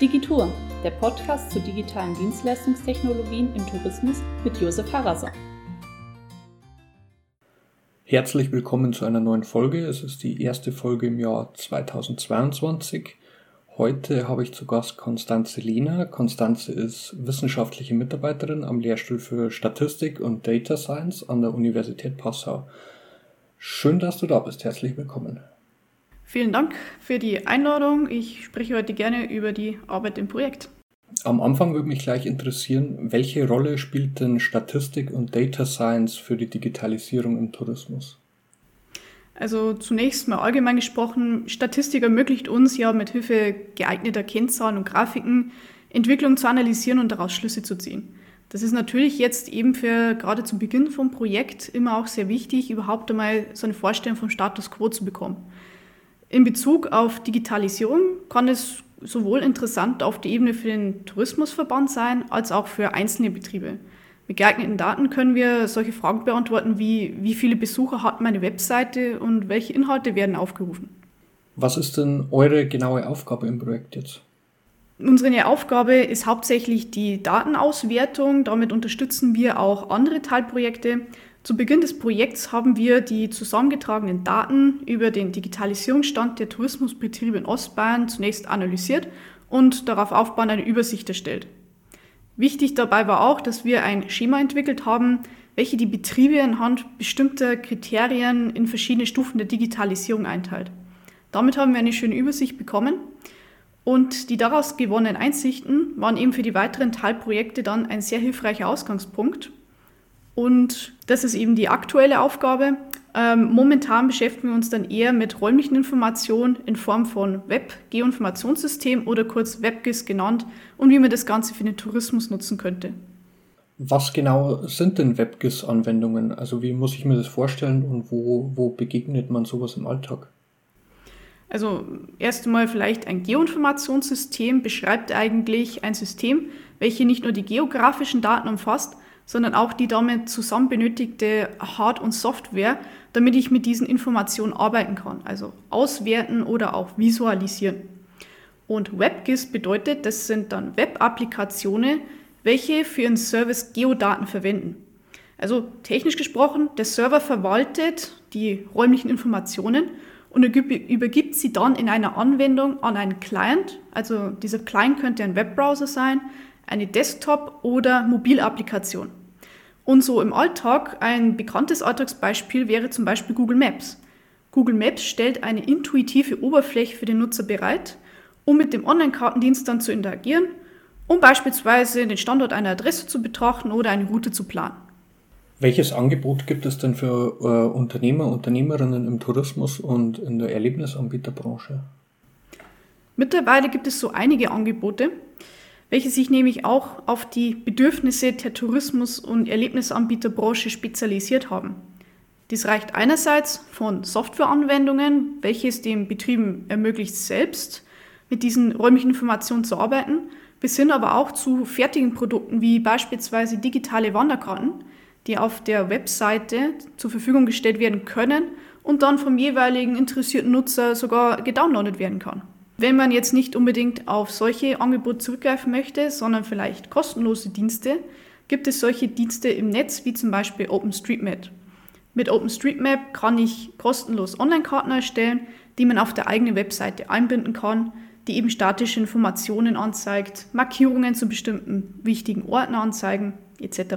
Digitour, der Podcast zu digitalen Dienstleistungstechnologien im Tourismus mit Josef Harasser. Herzlich willkommen zu einer neuen Folge. Es ist die erste Folge im Jahr 2022. Heute habe ich zu Gast Konstanze Lehner. Konstanze ist wissenschaftliche Mitarbeiterin am Lehrstuhl für Statistik und Data Science an der Universität Passau. Schön, dass du da bist. Herzlich willkommen. Vielen Dank für die Einladung. Ich spreche heute gerne über die Arbeit im Projekt. Am Anfang würde mich gleich interessieren, welche Rolle spielt denn Statistik und Data Science für die Digitalisierung im Tourismus? Also zunächst mal allgemein gesprochen, Statistik ermöglicht uns ja mit Hilfe geeigneter Kennzahlen und Grafiken Entwicklung zu analysieren und daraus Schlüsse zu ziehen. Das ist natürlich jetzt eben für gerade zu Beginn vom Projekt immer auch sehr wichtig, überhaupt einmal so eine Vorstellung vom Status quo zu bekommen. In Bezug auf Digitalisierung kann es sowohl interessant auf der Ebene für den Tourismusverband sein, als auch für einzelne Betriebe. Mit geeigneten Daten können wir solche Fragen beantworten wie, wie viele Besucher hat meine Webseite und welche Inhalte werden aufgerufen. Was ist denn eure genaue Aufgabe im Projekt jetzt? Unsere Aufgabe ist hauptsächlich die Datenauswertung. Damit unterstützen wir auch andere Teilprojekte zu Beginn des Projekts haben wir die zusammengetragenen Daten über den Digitalisierungsstand der Tourismusbetriebe in Ostbayern zunächst analysiert und darauf aufbauend eine Übersicht erstellt. Wichtig dabei war auch, dass wir ein Schema entwickelt haben, welche die Betriebe anhand bestimmter Kriterien in verschiedene Stufen der Digitalisierung einteilt. Damit haben wir eine schöne Übersicht bekommen und die daraus gewonnenen Einsichten waren eben für die weiteren Teilprojekte dann ein sehr hilfreicher Ausgangspunkt, und das ist eben die aktuelle Aufgabe. Ähm, momentan beschäftigen wir uns dann eher mit räumlichen Informationen in Form von Web-Geoinformationssystem oder kurz WebGIS genannt und wie man das Ganze für den Tourismus nutzen könnte. Was genau sind denn WebGIS-Anwendungen? Also wie muss ich mir das vorstellen und wo, wo begegnet man sowas im Alltag? Also erst einmal vielleicht ein Geoinformationssystem beschreibt eigentlich ein System, welches nicht nur die geografischen Daten umfasst, sondern auch die damit zusammen benötigte Hard- und Software, damit ich mit diesen Informationen arbeiten kann, also auswerten oder auch visualisieren. Und WebGIS bedeutet, das sind dann Web-Applikationen, welche für ihren Service Geodaten verwenden. Also technisch gesprochen, der Server verwaltet die räumlichen Informationen und übergibt sie dann in einer Anwendung an einen Client. Also dieser Client könnte ein Webbrowser sein, eine Desktop- oder Mobilapplikation. Und so im Alltag, ein bekanntes Alltagsbeispiel wäre zum Beispiel Google Maps. Google Maps stellt eine intuitive Oberfläche für den Nutzer bereit, um mit dem Online-Kartendienst dann zu interagieren, um beispielsweise den Standort einer Adresse zu betrachten oder eine Route zu planen. Welches Angebot gibt es denn für äh, Unternehmer, Unternehmerinnen im Tourismus und in der Erlebnisanbieterbranche? Mittlerweile gibt es so einige Angebote welche sich nämlich auch auf die Bedürfnisse der Tourismus- und Erlebnisanbieterbranche spezialisiert haben. Dies reicht einerseits von Softwareanwendungen, welches den Betrieben ermöglicht, selbst mit diesen räumlichen Informationen zu arbeiten, bis hin aber auch zu fertigen Produkten wie beispielsweise digitale Wanderkarten, die auf der Webseite zur Verfügung gestellt werden können und dann vom jeweiligen interessierten Nutzer sogar gedownloadet werden kann. Wenn man jetzt nicht unbedingt auf solche Angebote zurückgreifen möchte, sondern vielleicht kostenlose Dienste, gibt es solche Dienste im Netz wie zum Beispiel OpenStreetMap. Mit OpenStreetMap kann ich kostenlos Online-Karten erstellen, die man auf der eigenen Webseite einbinden kann, die eben statische Informationen anzeigt, Markierungen zu bestimmten wichtigen Orten anzeigen, etc.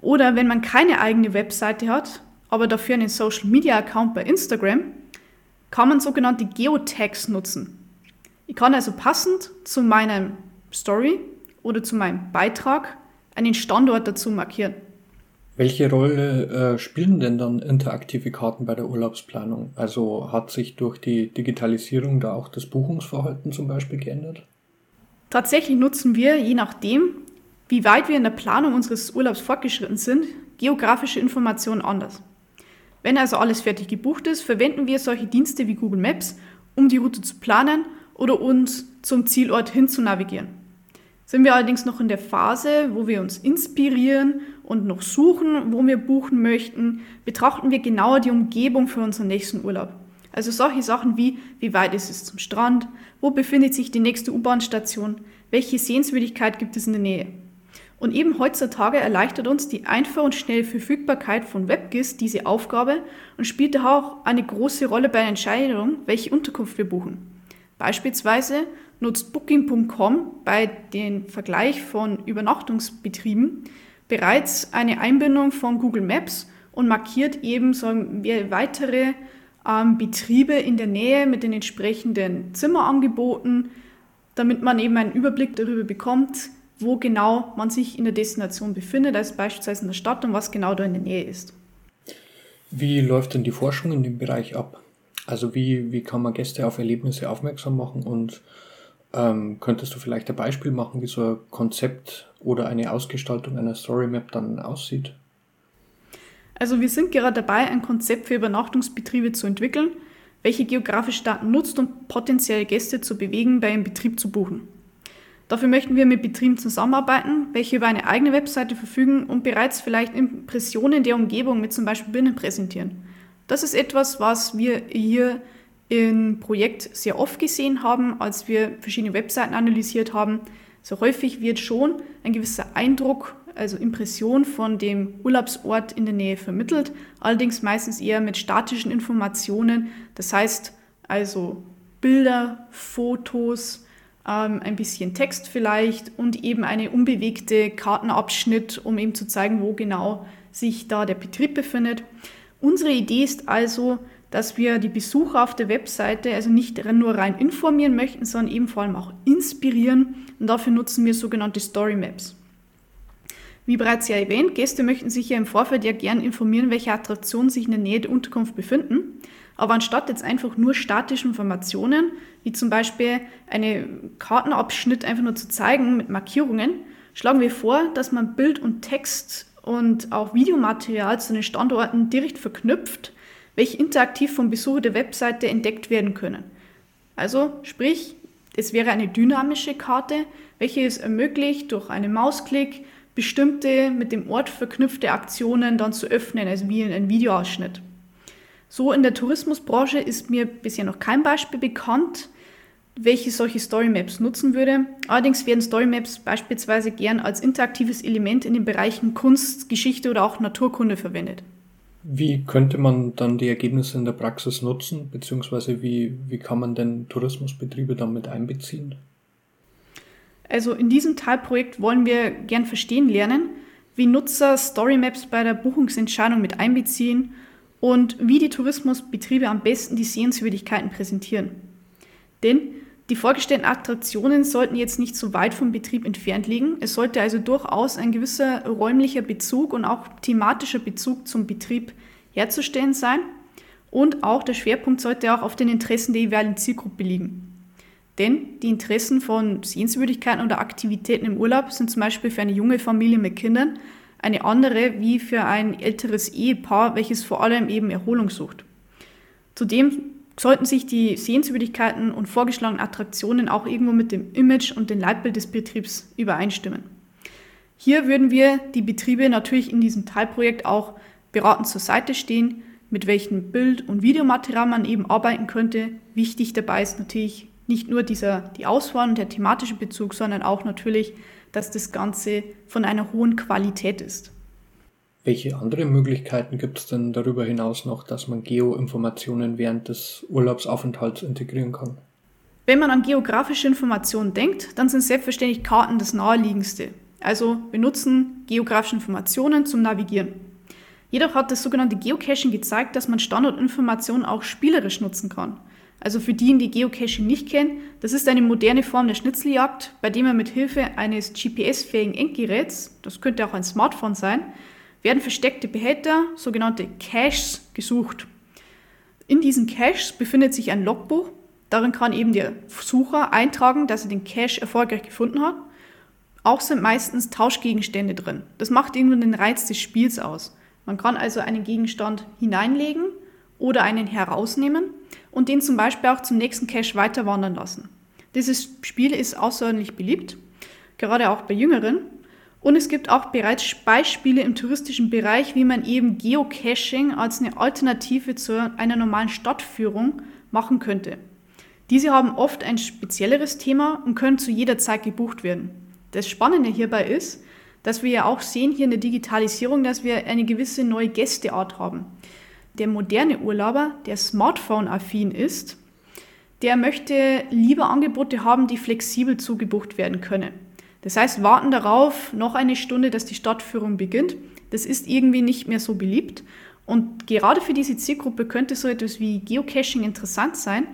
Oder wenn man keine eigene Webseite hat, aber dafür einen Social Media Account bei Instagram, kann man sogenannte Geotags nutzen. Ich kann also passend zu meinem Story oder zu meinem Beitrag einen Standort dazu markieren. Welche Rolle äh, spielen denn dann interaktive Karten bei der Urlaubsplanung? Also hat sich durch die Digitalisierung da auch das Buchungsverhalten zum Beispiel geändert? Tatsächlich nutzen wir, je nachdem, wie weit wir in der Planung unseres Urlaubs fortgeschritten sind, geografische Informationen anders. Wenn also alles fertig gebucht ist, verwenden wir solche Dienste wie Google Maps, um die Route zu planen oder uns zum Zielort hin zu navigieren. Sind wir allerdings noch in der Phase, wo wir uns inspirieren und noch suchen, wo wir buchen möchten, betrachten wir genauer die Umgebung für unseren nächsten Urlaub. Also solche Sachen wie, wie weit ist es zum Strand, wo befindet sich die nächste U-Bahn-Station, welche Sehenswürdigkeit gibt es in der Nähe. Und eben heutzutage erleichtert uns die einfache und schnelle Verfügbarkeit von WebGIS diese Aufgabe und spielt daher auch eine große Rolle bei der Entscheidung, welche Unterkunft wir buchen. Beispielsweise nutzt Booking.com bei dem Vergleich von Übernachtungsbetrieben bereits eine Einbindung von Google Maps und markiert eben wir, weitere ähm, Betriebe in der Nähe mit den entsprechenden Zimmerangeboten, damit man eben einen Überblick darüber bekommt, wo genau man sich in der Destination befindet, also beispielsweise in der Stadt und was genau da in der Nähe ist. Wie läuft denn die Forschung in dem Bereich ab? Also wie, wie kann man Gäste auf Erlebnisse aufmerksam machen und ähm, könntest du vielleicht ein Beispiel machen, wie so ein Konzept oder eine Ausgestaltung einer Storymap dann aussieht? Also wir sind gerade dabei, ein Konzept für Übernachtungsbetriebe zu entwickeln, welche geografische Daten nutzt, um potenzielle Gäste zu bewegen, bei einem Betrieb zu buchen. Dafür möchten wir mit Betrieben zusammenarbeiten, welche über eine eigene Webseite verfügen und bereits vielleicht Impressionen der Umgebung mit zum Beispiel Bildern präsentieren. Das ist etwas, was wir hier im Projekt sehr oft gesehen haben, als wir verschiedene Webseiten analysiert haben. So häufig wird schon ein gewisser Eindruck, also Impression von dem Urlaubsort in der Nähe vermittelt, allerdings meistens eher mit statischen Informationen, das heißt also Bilder, Fotos, ähm, ein bisschen Text vielleicht und eben eine unbewegte Kartenabschnitt, um eben zu zeigen, wo genau sich da der Betrieb befindet. Unsere Idee ist also, dass wir die Besucher auf der Webseite also nicht nur rein informieren möchten, sondern eben vor allem auch inspirieren und dafür nutzen wir sogenannte Story Maps. Wie bereits ja erwähnt, Gäste möchten sich ja im Vorfeld ja gern informieren, welche Attraktionen sich in der Nähe der Unterkunft befinden. Aber anstatt jetzt einfach nur statische Informationen, wie zum Beispiel einen Kartenabschnitt einfach nur zu zeigen mit Markierungen, schlagen wir vor, dass man Bild und Text und auch Videomaterial zu den Standorten direkt verknüpft, welche interaktiv vom Besucher der Webseite entdeckt werden können. Also sprich, es wäre eine dynamische Karte, welche es ermöglicht, durch einen Mausklick bestimmte mit dem Ort verknüpfte Aktionen dann zu öffnen, also wie in einem Videoausschnitt. So in der Tourismusbranche ist mir bisher noch kein Beispiel bekannt, welche solche Storymaps nutzen würde. Allerdings werden Storymaps beispielsweise gern als interaktives Element in den Bereichen Kunst, Geschichte oder auch Naturkunde verwendet. Wie könnte man dann die Ergebnisse in der Praxis nutzen, beziehungsweise wie, wie kann man denn Tourismusbetriebe damit einbeziehen? Also in diesem Teilprojekt wollen wir gern verstehen lernen, wie Nutzer Storymaps bei der Buchungsentscheidung mit einbeziehen und wie die Tourismusbetriebe am besten die Sehenswürdigkeiten präsentieren. Denn die vorgestellten Attraktionen sollten jetzt nicht so weit vom Betrieb entfernt liegen. Es sollte also durchaus ein gewisser räumlicher Bezug und auch thematischer Bezug zum Betrieb herzustellen sein. Und auch der Schwerpunkt sollte auch auf den Interessen der jeweiligen Zielgruppe liegen. Denn die Interessen von Sehenswürdigkeiten oder Aktivitäten im Urlaub sind zum Beispiel für eine junge Familie mit Kindern eine andere wie für ein älteres Ehepaar, welches vor allem eben Erholung sucht. Zudem sollten sich die Sehenswürdigkeiten und vorgeschlagenen Attraktionen auch irgendwo mit dem Image und dem Leitbild des Betriebs übereinstimmen. Hier würden wir die Betriebe natürlich in diesem Teilprojekt auch beratend zur Seite stehen, mit welchem Bild- und Videomaterial man eben arbeiten könnte. Wichtig dabei ist natürlich nicht nur dieser, die Auswahl und der thematische Bezug, sondern auch natürlich dass das Ganze von einer hohen Qualität ist. Welche andere Möglichkeiten gibt es denn darüber hinaus noch, dass man Geoinformationen während des Urlaubsaufenthalts integrieren kann? Wenn man an geografische Informationen denkt, dann sind selbstverständlich Karten das naheliegendste. Also wir nutzen geografische Informationen zum Navigieren. Jedoch hat das sogenannte Geocaching gezeigt, dass man Standortinformationen auch spielerisch nutzen kann. Also für diejenigen, die Geocaching nicht kennen, das ist eine moderne Form der Schnitzeljagd, bei dem man mit Hilfe eines GPS-fähigen Endgeräts, das könnte auch ein Smartphone sein, werden versteckte Behälter, sogenannte Caches, gesucht. In diesen Caches befindet sich ein Logbuch. Darin kann eben der Sucher eintragen, dass er den Cache erfolgreich gefunden hat. Auch sind meistens Tauschgegenstände drin. Das macht irgendwann den Reiz des Spiels aus. Man kann also einen Gegenstand hineinlegen oder einen herausnehmen und den zum Beispiel auch zum nächsten Cache weiter wandern lassen. Dieses Spiel ist außerordentlich beliebt, gerade auch bei Jüngeren. Und es gibt auch bereits Beispiele im touristischen Bereich, wie man eben Geocaching als eine Alternative zu einer normalen Stadtführung machen könnte. Diese haben oft ein spezielleres Thema und können zu jeder Zeit gebucht werden. Das Spannende hierbei ist, dass wir ja auch sehen hier in der Digitalisierung, dass wir eine gewisse neue Gästeart haben. Der moderne Urlauber, der Smartphone-affin ist, der möchte lieber Angebote haben, die flexibel zugebucht werden können. Das heißt, warten darauf noch eine Stunde, dass die Stadtführung beginnt. Das ist irgendwie nicht mehr so beliebt. Und gerade für diese Zielgruppe könnte so etwas wie Geocaching interessant sein,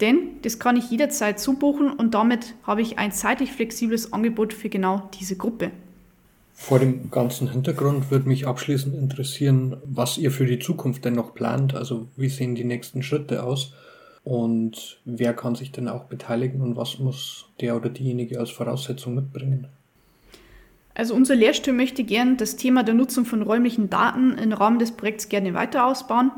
denn das kann ich jederzeit zubuchen und damit habe ich ein zeitlich flexibles Angebot für genau diese Gruppe. Vor dem ganzen Hintergrund würde mich abschließend interessieren, was ihr für die Zukunft denn noch plant. Also wie sehen die nächsten Schritte aus und wer kann sich denn auch beteiligen und was muss der oder diejenige als Voraussetzung mitbringen? Also unser Lehrstuhl möchte gern das Thema der Nutzung von räumlichen Daten im Rahmen des Projekts gerne weiter ausbauen.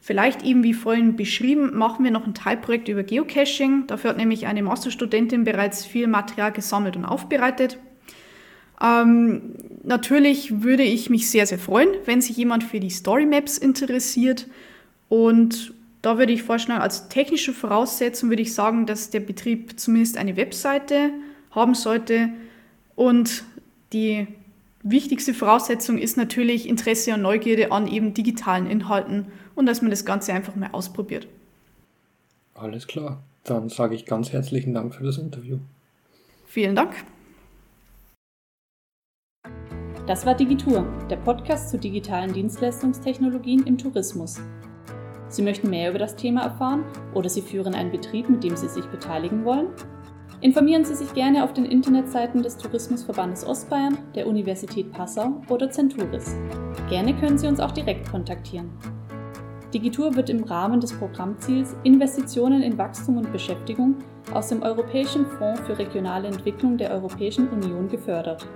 Vielleicht eben wie vorhin beschrieben, machen wir noch ein Teilprojekt über Geocaching. Dafür hat nämlich eine Masterstudentin bereits viel Material gesammelt und aufbereitet. Ähm, natürlich würde ich mich sehr, sehr freuen, wenn sich jemand für die Story Maps interessiert. Und da würde ich vorschlagen, als technische Voraussetzung würde ich sagen, dass der Betrieb zumindest eine Webseite haben sollte. Und die wichtigste Voraussetzung ist natürlich Interesse und Neugierde an eben digitalen Inhalten und dass man das Ganze einfach mal ausprobiert. Alles klar. Dann sage ich ganz herzlichen Dank für das Interview. Vielen Dank. Das war Digitur, der Podcast zu digitalen Dienstleistungstechnologien im Tourismus. Sie möchten mehr über das Thema erfahren oder Sie führen einen Betrieb, mit dem Sie sich beteiligen wollen? Informieren Sie sich gerne auf den Internetseiten des Tourismusverbandes Ostbayern, der Universität Passau oder Centuris. Gerne können Sie uns auch direkt kontaktieren. Digitur wird im Rahmen des Programmziels Investitionen in Wachstum und Beschäftigung aus dem Europäischen Fonds für regionale Entwicklung der Europäischen Union gefördert.